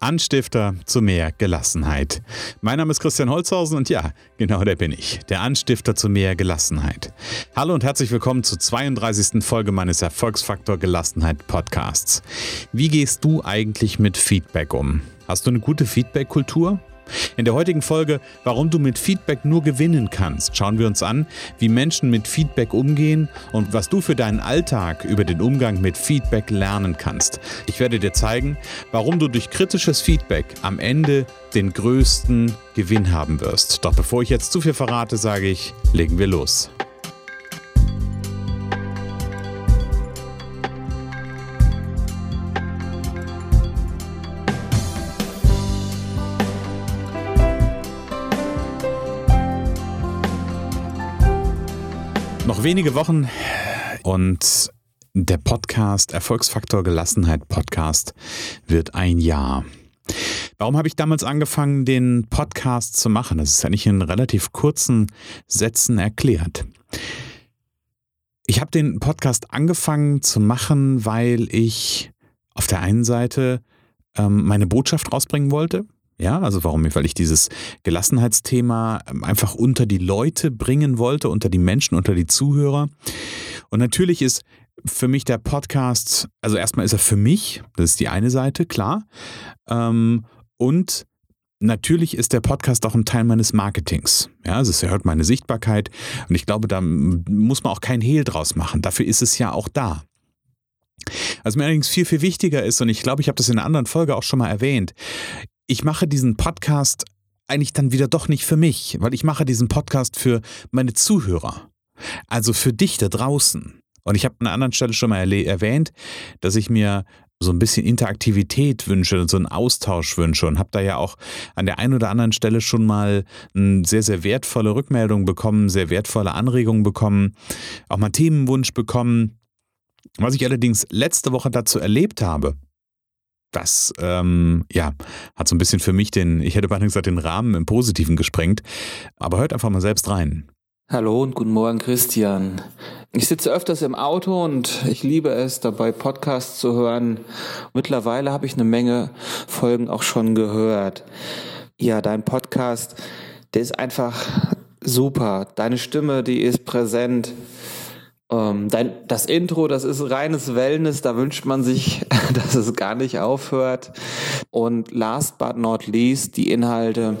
Anstifter zu mehr Gelassenheit. Mein Name ist Christian Holzhausen und ja, genau der bin ich, der Anstifter zu mehr Gelassenheit. Hallo und herzlich willkommen zur 32. Folge meines Erfolgsfaktor Gelassenheit Podcasts. Wie gehst du eigentlich mit Feedback um? Hast du eine gute Feedback-Kultur? In der heutigen Folge, warum du mit Feedback nur gewinnen kannst, schauen wir uns an, wie Menschen mit Feedback umgehen und was du für deinen Alltag über den Umgang mit Feedback lernen kannst. Ich werde dir zeigen, warum du durch kritisches Feedback am Ende den größten Gewinn haben wirst. Doch bevor ich jetzt zu viel verrate, sage ich, legen wir los. Noch wenige Wochen und der Podcast Erfolgsfaktor Gelassenheit Podcast wird ein Jahr. Warum habe ich damals angefangen, den Podcast zu machen? Das ist eigentlich in relativ kurzen Sätzen erklärt. Ich habe den Podcast angefangen zu machen, weil ich auf der einen Seite ähm, meine Botschaft rausbringen wollte. Ja, also warum? Weil ich dieses Gelassenheitsthema ähm, einfach unter die Leute bringen wollte, unter die Menschen, unter die Zuhörer. Und natürlich ist für mich der Podcast, also erstmal ist er für mich, das ist die eine Seite, klar. Ähm, und Natürlich ist der Podcast auch ein Teil meines Marketings. Ja, also es erhöht meine Sichtbarkeit und ich glaube, da muss man auch kein Hehl draus machen. Dafür ist es ja auch da. Was mir allerdings viel, viel wichtiger ist, und ich glaube, ich habe das in einer anderen Folge auch schon mal erwähnt, ich mache diesen Podcast eigentlich dann wieder doch nicht für mich, weil ich mache diesen Podcast für meine Zuhörer. Also für dich da draußen. Und ich habe an einer anderen Stelle schon mal erwähnt, dass ich mir so ein bisschen Interaktivität wünsche, so einen Austausch wünsche und habe da ja auch an der einen oder anderen Stelle schon mal eine sehr, sehr wertvolle Rückmeldung bekommen, sehr wertvolle Anregungen bekommen, auch mal Themenwunsch bekommen. Was ich allerdings letzte Woche dazu erlebt habe, das ähm, ja, hat so ein bisschen für mich den, ich hätte beinahe gesagt, den Rahmen im Positiven gesprengt. Aber hört einfach mal selbst rein. Hallo und guten Morgen, Christian. Ich sitze öfters im Auto und ich liebe es, dabei Podcasts zu hören. Mittlerweile habe ich eine Menge Folgen auch schon gehört. Ja, dein Podcast, der ist einfach super. Deine Stimme, die ist präsent. Ähm, dein, das Intro, das ist reines Wellness, da wünscht man sich, dass es gar nicht aufhört. Und last but not least, die Inhalte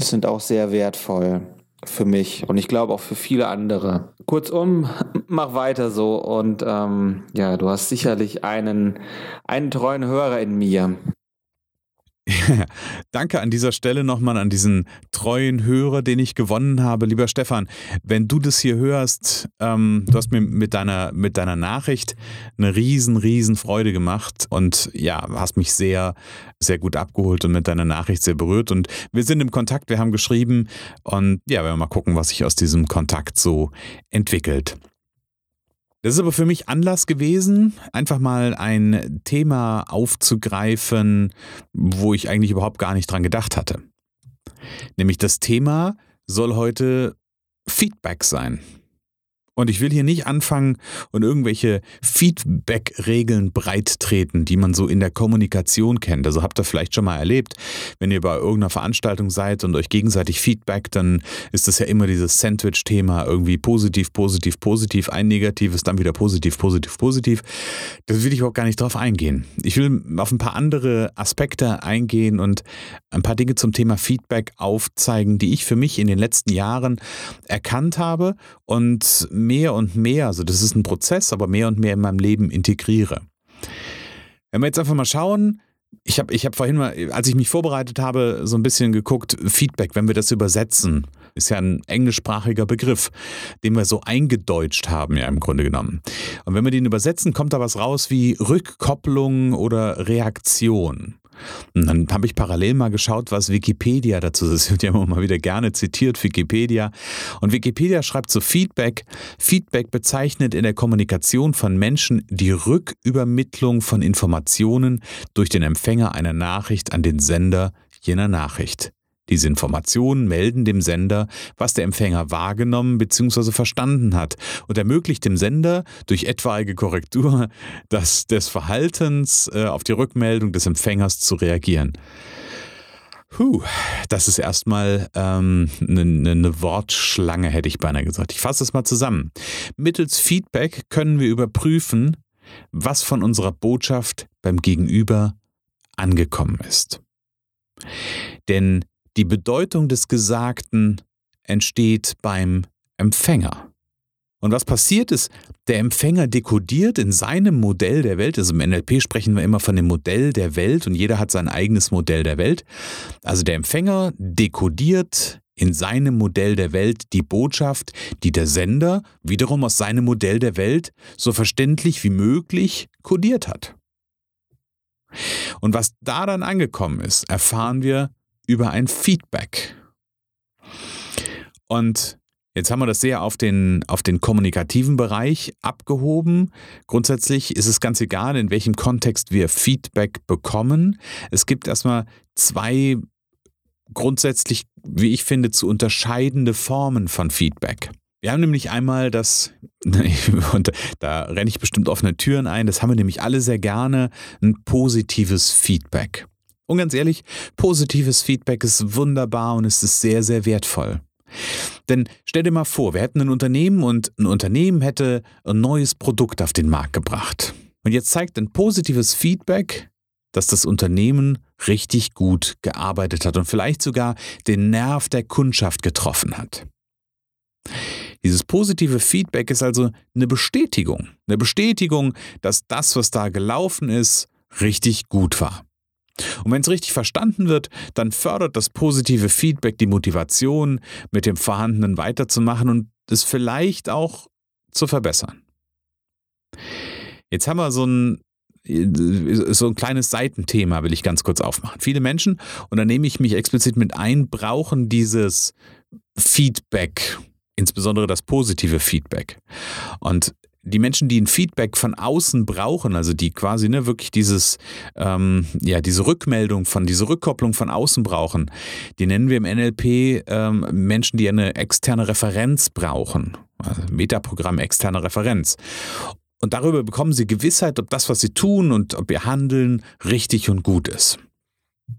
sind auch sehr wertvoll für mich und ich glaube auch für viele andere. Kurzum, mach weiter so und ähm, ja, du hast sicherlich einen, einen treuen Hörer in mir. Danke an dieser Stelle nochmal an diesen treuen Hörer, den ich gewonnen habe. Lieber Stefan, wenn du das hier hörst, ähm, du hast mir mit deiner, mit deiner Nachricht eine riesen, riesen Freude gemacht und ja, hast mich sehr, sehr gut abgeholt und mit deiner Nachricht sehr berührt. Und wir sind im Kontakt, wir haben geschrieben und ja, werden wir mal gucken, was sich aus diesem Kontakt so entwickelt. Das ist aber für mich Anlass gewesen, einfach mal ein Thema aufzugreifen, wo ich eigentlich überhaupt gar nicht dran gedacht hatte. Nämlich das Thema soll heute Feedback sein. Und ich will hier nicht anfangen und irgendwelche Feedback-Regeln breit treten, die man so in der Kommunikation kennt. Also habt ihr vielleicht schon mal erlebt, wenn ihr bei irgendeiner Veranstaltung seid und euch gegenseitig Feedback, dann ist das ja immer dieses Sandwich-Thema, irgendwie positiv, positiv, positiv, ein negatives, dann wieder positiv, positiv, positiv. Da will ich überhaupt gar nicht drauf eingehen. Ich will auf ein paar andere Aspekte eingehen und ein paar Dinge zum Thema Feedback aufzeigen, die ich für mich in den letzten Jahren erkannt habe und mehr und mehr, also das ist ein Prozess, aber mehr und mehr in meinem Leben integriere. Wenn wir jetzt einfach mal schauen, ich habe ich hab vorhin mal, als ich mich vorbereitet habe, so ein bisschen geguckt, Feedback, wenn wir das übersetzen, ist ja ein englischsprachiger Begriff, den wir so eingedeutscht haben, ja im Grunde genommen. Und wenn wir den übersetzen, kommt da was raus wie Rückkopplung oder Reaktion. Und dann habe ich parallel mal geschaut, was Wikipedia dazu ist. Wird ja immer mal wieder gerne zitiert, Wikipedia. Und Wikipedia schreibt zu Feedback. Feedback bezeichnet in der Kommunikation von Menschen die Rückübermittlung von Informationen durch den Empfänger einer Nachricht an den Sender jener Nachricht. Diese Informationen melden dem Sender, was der Empfänger wahrgenommen bzw. verstanden hat und ermöglicht dem Sender durch etwaige Korrektur das, des Verhaltens äh, auf die Rückmeldung des Empfängers zu reagieren. Puh, das ist erstmal ähm, eine, eine ne Wortschlange, hätte ich beinahe gesagt. Ich fasse es mal zusammen. Mittels Feedback können wir überprüfen, was von unserer Botschaft beim Gegenüber angekommen ist. Denn die Bedeutung des Gesagten entsteht beim Empfänger. Und was passiert ist, der Empfänger dekodiert in seinem Modell der Welt, also im NLP sprechen wir immer von dem Modell der Welt und jeder hat sein eigenes Modell der Welt. Also der Empfänger dekodiert in seinem Modell der Welt die Botschaft, die der Sender wiederum aus seinem Modell der Welt so verständlich wie möglich kodiert hat. Und was da dann angekommen ist, erfahren wir über ein Feedback. Und Jetzt haben wir das sehr auf den, auf den kommunikativen Bereich abgehoben. Grundsätzlich ist es ganz egal, in welchem Kontext wir Feedback bekommen. Es gibt erstmal zwei grundsätzlich, wie ich finde, zu unterscheidende Formen von Feedback. Wir haben nämlich einmal das, und da renne ich bestimmt offene Türen ein, das haben wir nämlich alle sehr gerne, ein positives Feedback. Und ganz ehrlich, positives Feedback ist wunderbar und es ist sehr, sehr wertvoll. Denn stell dir mal vor, wir hätten ein Unternehmen und ein Unternehmen hätte ein neues Produkt auf den Markt gebracht. Und jetzt zeigt ein positives Feedback, dass das Unternehmen richtig gut gearbeitet hat und vielleicht sogar den Nerv der Kundschaft getroffen hat. Dieses positive Feedback ist also eine Bestätigung. Eine Bestätigung, dass das, was da gelaufen ist, richtig gut war. Und wenn es richtig verstanden wird, dann fördert das positive Feedback die Motivation, mit dem Vorhandenen weiterzumachen und es vielleicht auch zu verbessern. Jetzt haben wir so ein, so ein kleines Seitenthema, will ich ganz kurz aufmachen. Viele Menschen, und da nehme ich mich explizit mit ein, brauchen dieses Feedback, insbesondere das positive Feedback. Und die Menschen, die ein Feedback von außen brauchen, also die quasi ne, wirklich dieses, ähm, ja, diese Rückmeldung von, diese Rückkopplung von außen brauchen, die nennen wir im NLP ähm, Menschen, die eine externe Referenz brauchen. Also Metaprogramm externe Referenz. Und darüber bekommen sie Gewissheit, ob das, was sie tun und ob ihr Handeln richtig und gut ist.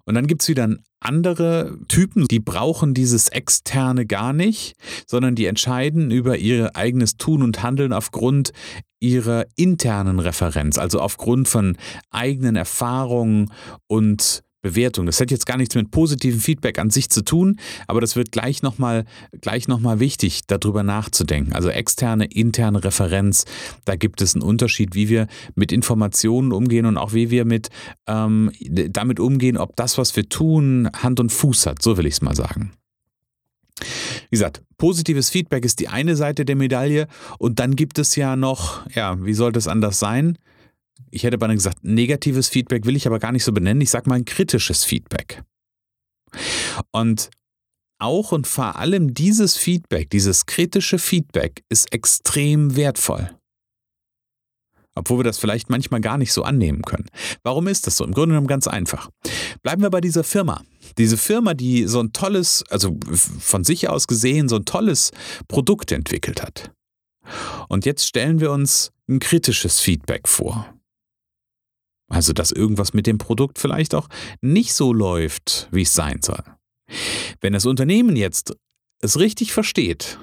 Und dann gibt es wieder andere Typen, die brauchen dieses Externe gar nicht, sondern die entscheiden über ihr eigenes Tun und Handeln aufgrund ihrer internen Referenz, also aufgrund von eigenen Erfahrungen und Bewertung. Das hat jetzt gar nichts mit positivem Feedback an sich zu tun, aber das wird gleich nochmal gleich noch mal wichtig, darüber nachzudenken. Also externe, interne Referenz, da gibt es einen Unterschied, wie wir mit Informationen umgehen und auch wie wir mit ähm, damit umgehen, ob das, was wir tun, Hand und Fuß hat. So will ich es mal sagen. Wie gesagt, positives Feedback ist die eine Seite der Medaille und dann gibt es ja noch, ja, wie sollte es anders sein? Ich hätte beinahe gesagt, negatives Feedback will ich aber gar nicht so benennen. Ich sage mal ein kritisches Feedback. Und auch und vor allem dieses Feedback, dieses kritische Feedback ist extrem wertvoll. Obwohl wir das vielleicht manchmal gar nicht so annehmen können. Warum ist das so? Im Grunde genommen ganz einfach. Bleiben wir bei dieser Firma. Diese Firma, die so ein tolles, also von sich aus gesehen, so ein tolles Produkt entwickelt hat. Und jetzt stellen wir uns ein kritisches Feedback vor. Also, dass irgendwas mit dem Produkt vielleicht auch nicht so läuft, wie es sein soll. Wenn das Unternehmen jetzt es richtig versteht,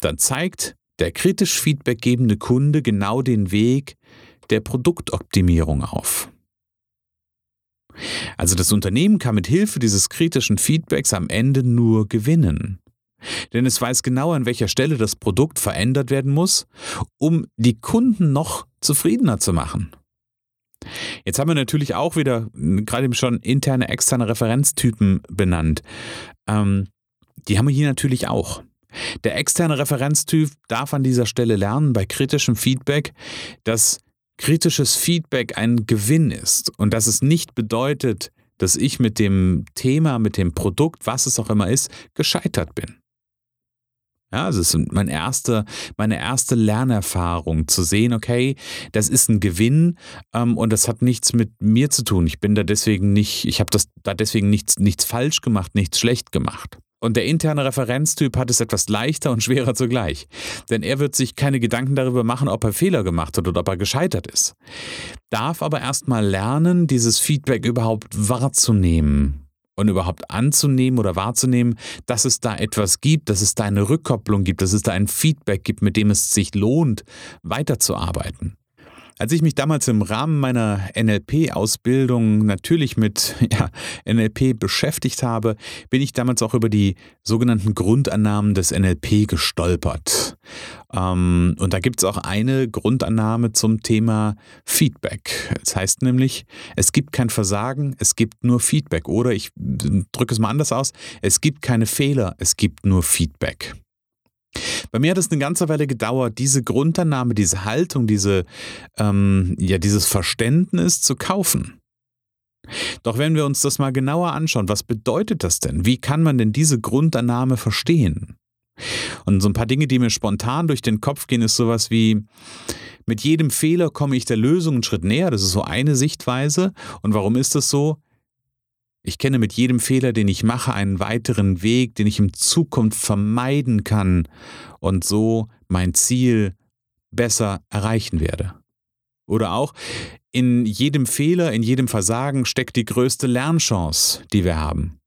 dann zeigt der kritisch Feedback gebende Kunde genau den Weg der Produktoptimierung auf. Also das Unternehmen kann mit Hilfe dieses kritischen Feedbacks am Ende nur gewinnen. Denn es weiß genau, an welcher Stelle das Produkt verändert werden muss, um die Kunden noch zufriedener zu machen. Jetzt haben wir natürlich auch wieder gerade eben schon interne, externe Referenztypen benannt. Ähm, die haben wir hier natürlich auch. Der externe Referenztyp darf an dieser Stelle lernen bei kritischem Feedback, dass kritisches Feedback ein Gewinn ist und dass es nicht bedeutet, dass ich mit dem Thema, mit dem Produkt, was es auch immer ist, gescheitert bin. Ja, also es ist mein erste, meine erste Lernerfahrung, zu sehen, okay, das ist ein Gewinn ähm, und das hat nichts mit mir zu tun. Ich bin da deswegen nicht, ich habe das da deswegen nichts, nichts falsch gemacht, nichts schlecht gemacht. Und der interne Referenztyp hat es etwas leichter und schwerer zugleich. Denn er wird sich keine Gedanken darüber machen, ob er Fehler gemacht hat oder ob er gescheitert ist. Darf aber erstmal lernen, dieses Feedback überhaupt wahrzunehmen und überhaupt anzunehmen oder wahrzunehmen, dass es da etwas gibt, dass es da eine Rückkopplung gibt, dass es da ein Feedback gibt, mit dem es sich lohnt, weiterzuarbeiten. Als ich mich damals im Rahmen meiner NLP-Ausbildung natürlich mit ja, NLP beschäftigt habe, bin ich damals auch über die sogenannten Grundannahmen des NLP gestolpert. Ähm, und da gibt es auch eine Grundannahme zum Thema Feedback. Das heißt nämlich, es gibt kein Versagen, es gibt nur Feedback. Oder ich drücke es mal anders aus, es gibt keine Fehler, es gibt nur Feedback. Bei mir hat es eine ganze Weile gedauert, diese Grundannahme, diese Haltung, diese, ähm, ja, dieses Verständnis zu kaufen. Doch wenn wir uns das mal genauer anschauen, was bedeutet das denn? Wie kann man denn diese Grundannahme verstehen? Und so ein paar Dinge, die mir spontan durch den Kopf gehen, ist sowas wie, mit jedem Fehler komme ich der Lösung einen Schritt näher. Das ist so eine Sichtweise. Und warum ist das so? Ich kenne mit jedem Fehler, den ich mache, einen weiteren Weg, den ich in Zukunft vermeiden kann und so mein Ziel besser erreichen werde. Oder auch, in jedem Fehler, in jedem Versagen steckt die größte Lernchance, die wir haben.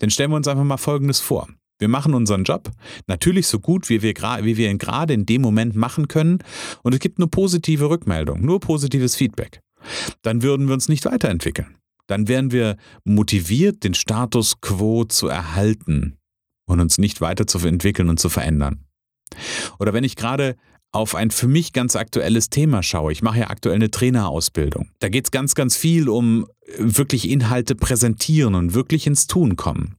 Denn stellen wir uns einfach mal Folgendes vor. Wir machen unseren Job natürlich so gut, wie wir, wie wir ihn gerade in dem Moment machen können und es gibt nur positive Rückmeldung, nur positives Feedback. Dann würden wir uns nicht weiterentwickeln dann wären wir motiviert, den Status quo zu erhalten und uns nicht weiter zu entwickeln und zu verändern. Oder wenn ich gerade auf ein für mich ganz aktuelles Thema schaue. Ich mache ja aktuell eine Trainerausbildung. Da geht es ganz, ganz viel um wirklich Inhalte präsentieren und wirklich ins Tun kommen.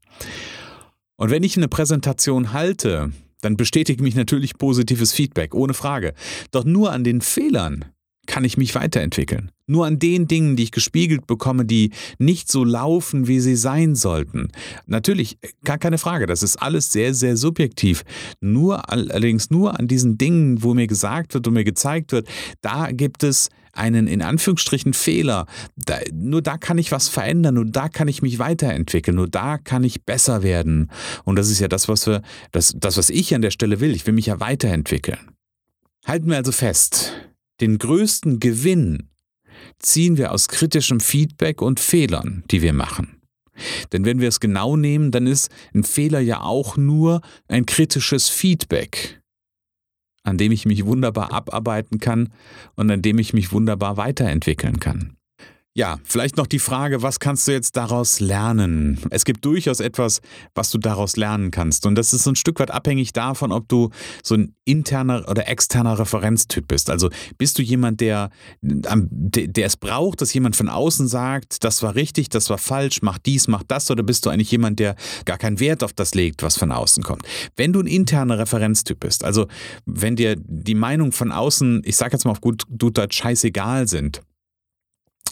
Und wenn ich eine Präsentation halte, dann bestätigt mich natürlich positives Feedback, ohne Frage. Doch nur an den Fehlern kann ich mich weiterentwickeln. Nur an den Dingen, die ich gespiegelt bekomme, die nicht so laufen, wie sie sein sollten. Natürlich, gar keine Frage, das ist alles sehr, sehr subjektiv. Nur allerdings nur an diesen Dingen, wo mir gesagt wird und mir gezeigt wird, da gibt es einen in Anführungsstrichen Fehler. Da, nur da kann ich was verändern, nur da kann ich mich weiterentwickeln, nur da kann ich besser werden. Und das ist ja das, was wir, das, das, was ich an der Stelle will. Ich will mich ja weiterentwickeln. Halten wir also fest, den größten Gewinn ziehen wir aus kritischem Feedback und Fehlern, die wir machen. Denn wenn wir es genau nehmen, dann ist ein Fehler ja auch nur ein kritisches Feedback, an dem ich mich wunderbar abarbeiten kann und an dem ich mich wunderbar weiterentwickeln kann. Ja, vielleicht noch die Frage, was kannst du jetzt daraus lernen? Es gibt durchaus etwas, was du daraus lernen kannst. Und das ist so ein Stück weit abhängig davon, ob du so ein interner oder externer Referenztyp bist. Also bist du jemand, der, der es braucht, dass jemand von außen sagt, das war richtig, das war falsch, mach dies, mach das, oder bist du eigentlich jemand, der gar keinen Wert auf das legt, was von außen kommt? Wenn du ein interner Referenztyp bist, also wenn dir die Meinung von außen, ich sag jetzt mal auf gut, Deutsch, scheißegal sind,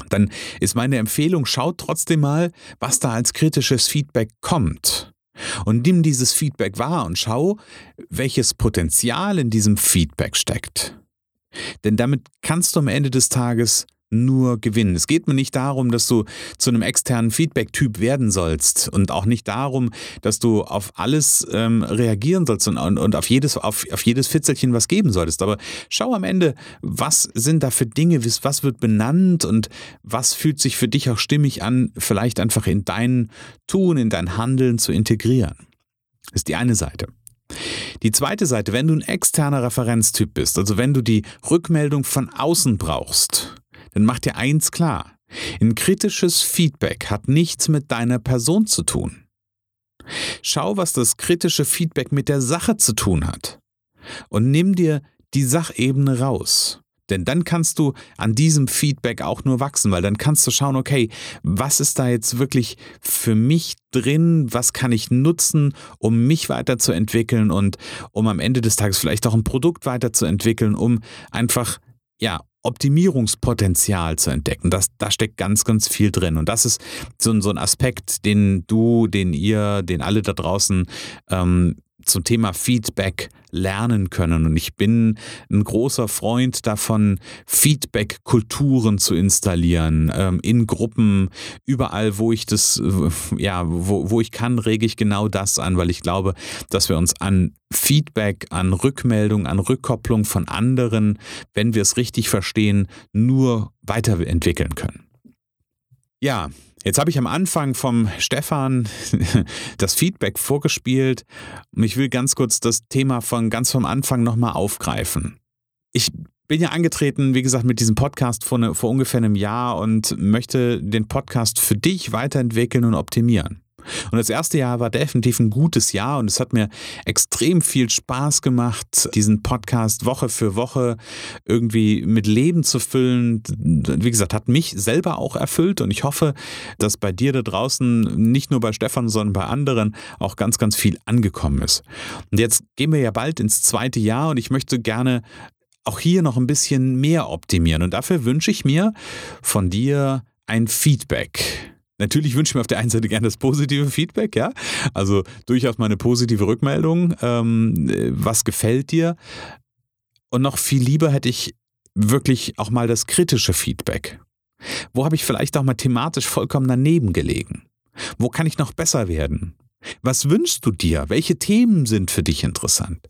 dann ist meine Empfehlung, schaut trotzdem mal, was da als kritisches Feedback kommt. Und nimm dieses Feedback wahr und schau, welches Potenzial in diesem Feedback steckt. Denn damit kannst du am Ende des Tages nur gewinnen. Es geht mir nicht darum, dass du zu einem externen Feedback-Typ werden sollst und auch nicht darum, dass du auf alles ähm, reagieren sollst und, und, auf, jedes, auf, auf jedes Fitzelchen was geben solltest. Aber schau am Ende, was sind da für Dinge, was wird benannt und was fühlt sich für dich auch stimmig an, vielleicht einfach in dein Tun, in dein Handeln zu integrieren. Das ist die eine Seite. Die zweite Seite, wenn du ein externer Referenztyp bist, also wenn du die Rückmeldung von außen brauchst, dann mach dir eins klar. Ein kritisches Feedback hat nichts mit deiner Person zu tun. Schau, was das kritische Feedback mit der Sache zu tun hat. Und nimm dir die Sachebene raus. Denn dann kannst du an diesem Feedback auch nur wachsen, weil dann kannst du schauen, okay, was ist da jetzt wirklich für mich drin, was kann ich nutzen, um mich weiterzuentwickeln und um am Ende des Tages vielleicht auch ein Produkt weiterzuentwickeln, um einfach, ja, Optimierungspotenzial zu entdecken. Das, da steckt ganz, ganz viel drin. Und das ist so, so ein Aspekt, den du, den ihr, den alle da draußen ähm, zum Thema Feedback lernen können. Und ich bin ein großer Freund davon, Feedback-Kulturen zu installieren, ähm, in Gruppen, überall, wo ich das, ja, wo, wo ich kann, rege ich genau das an, weil ich glaube, dass wir uns an Feedback, an Rückmeldung, an Rückkopplung von anderen, wenn wir es richtig verstehen, nur weiterentwickeln können. Ja, Jetzt habe ich am Anfang vom Stefan das Feedback vorgespielt und ich will ganz kurz das Thema von ganz vom Anfang nochmal aufgreifen. Ich bin ja angetreten, wie gesagt, mit diesem Podcast vor, ne, vor ungefähr einem Jahr und möchte den Podcast für dich weiterentwickeln und optimieren. Und das erste Jahr war definitiv ein gutes Jahr und es hat mir extrem viel Spaß gemacht, diesen Podcast Woche für Woche irgendwie mit Leben zu füllen. Wie gesagt, hat mich selber auch erfüllt und ich hoffe, dass bei dir da draußen, nicht nur bei Stefan, sondern bei anderen auch ganz, ganz viel angekommen ist. Und jetzt gehen wir ja bald ins zweite Jahr und ich möchte gerne auch hier noch ein bisschen mehr optimieren. Und dafür wünsche ich mir von dir ein Feedback. Natürlich wünsche ich mir auf der einen Seite gerne das positive Feedback, ja. Also durchaus mal eine positive Rückmeldung. Ähm, was gefällt dir? Und noch viel lieber hätte ich wirklich auch mal das kritische Feedback. Wo habe ich vielleicht auch mal thematisch vollkommen daneben gelegen? Wo kann ich noch besser werden? Was wünschst du dir? Welche Themen sind für dich interessant?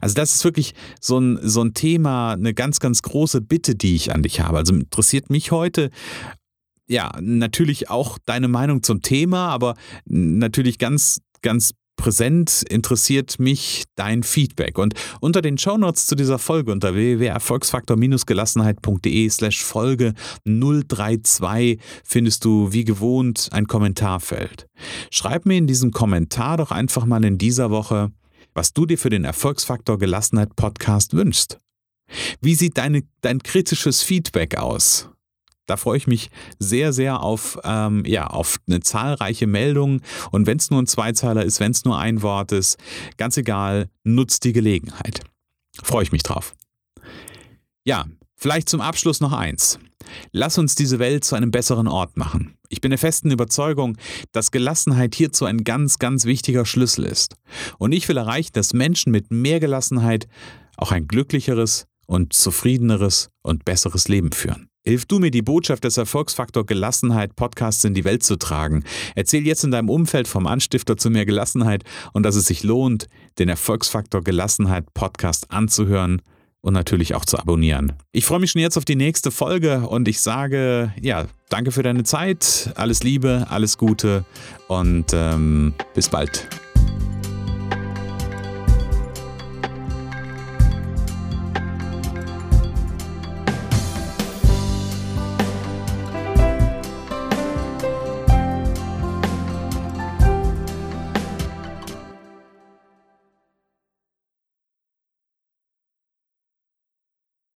Also das ist wirklich so ein, so ein Thema, eine ganz, ganz große Bitte, die ich an dich habe. Also interessiert mich heute ja, natürlich auch deine Meinung zum Thema, aber natürlich ganz, ganz präsent interessiert mich dein Feedback. Und unter den Shownotes zu dieser Folge unter www.erfolgsfaktor-gelassenheit.de slash Folge 032 findest du wie gewohnt ein Kommentarfeld. Schreib mir in diesem Kommentar doch einfach mal in dieser Woche, was du dir für den Erfolgsfaktor Gelassenheit Podcast wünschst. Wie sieht deine, dein kritisches Feedback aus? Da freue ich mich sehr, sehr auf, ähm, ja, auf eine zahlreiche Meldung. Und wenn es nur ein Zweizeiler ist, wenn es nur ein Wort ist, ganz egal, nutzt die Gelegenheit. Freue ich mich drauf. Ja, vielleicht zum Abschluss noch eins. Lass uns diese Welt zu einem besseren Ort machen. Ich bin der festen Überzeugung, dass Gelassenheit hierzu ein ganz, ganz wichtiger Schlüssel ist. Und ich will erreichen, dass Menschen mit mehr Gelassenheit auch ein glücklicheres und zufriedeneres und besseres Leben führen. Hilf du mir, die Botschaft des Erfolgsfaktor Gelassenheit Podcasts in die Welt zu tragen. Erzähl jetzt in deinem Umfeld vom Anstifter zu mehr Gelassenheit und dass es sich lohnt, den Erfolgsfaktor Gelassenheit Podcast anzuhören und natürlich auch zu abonnieren. Ich freue mich schon jetzt auf die nächste Folge und ich sage, ja, danke für deine Zeit, alles Liebe, alles Gute und ähm, bis bald.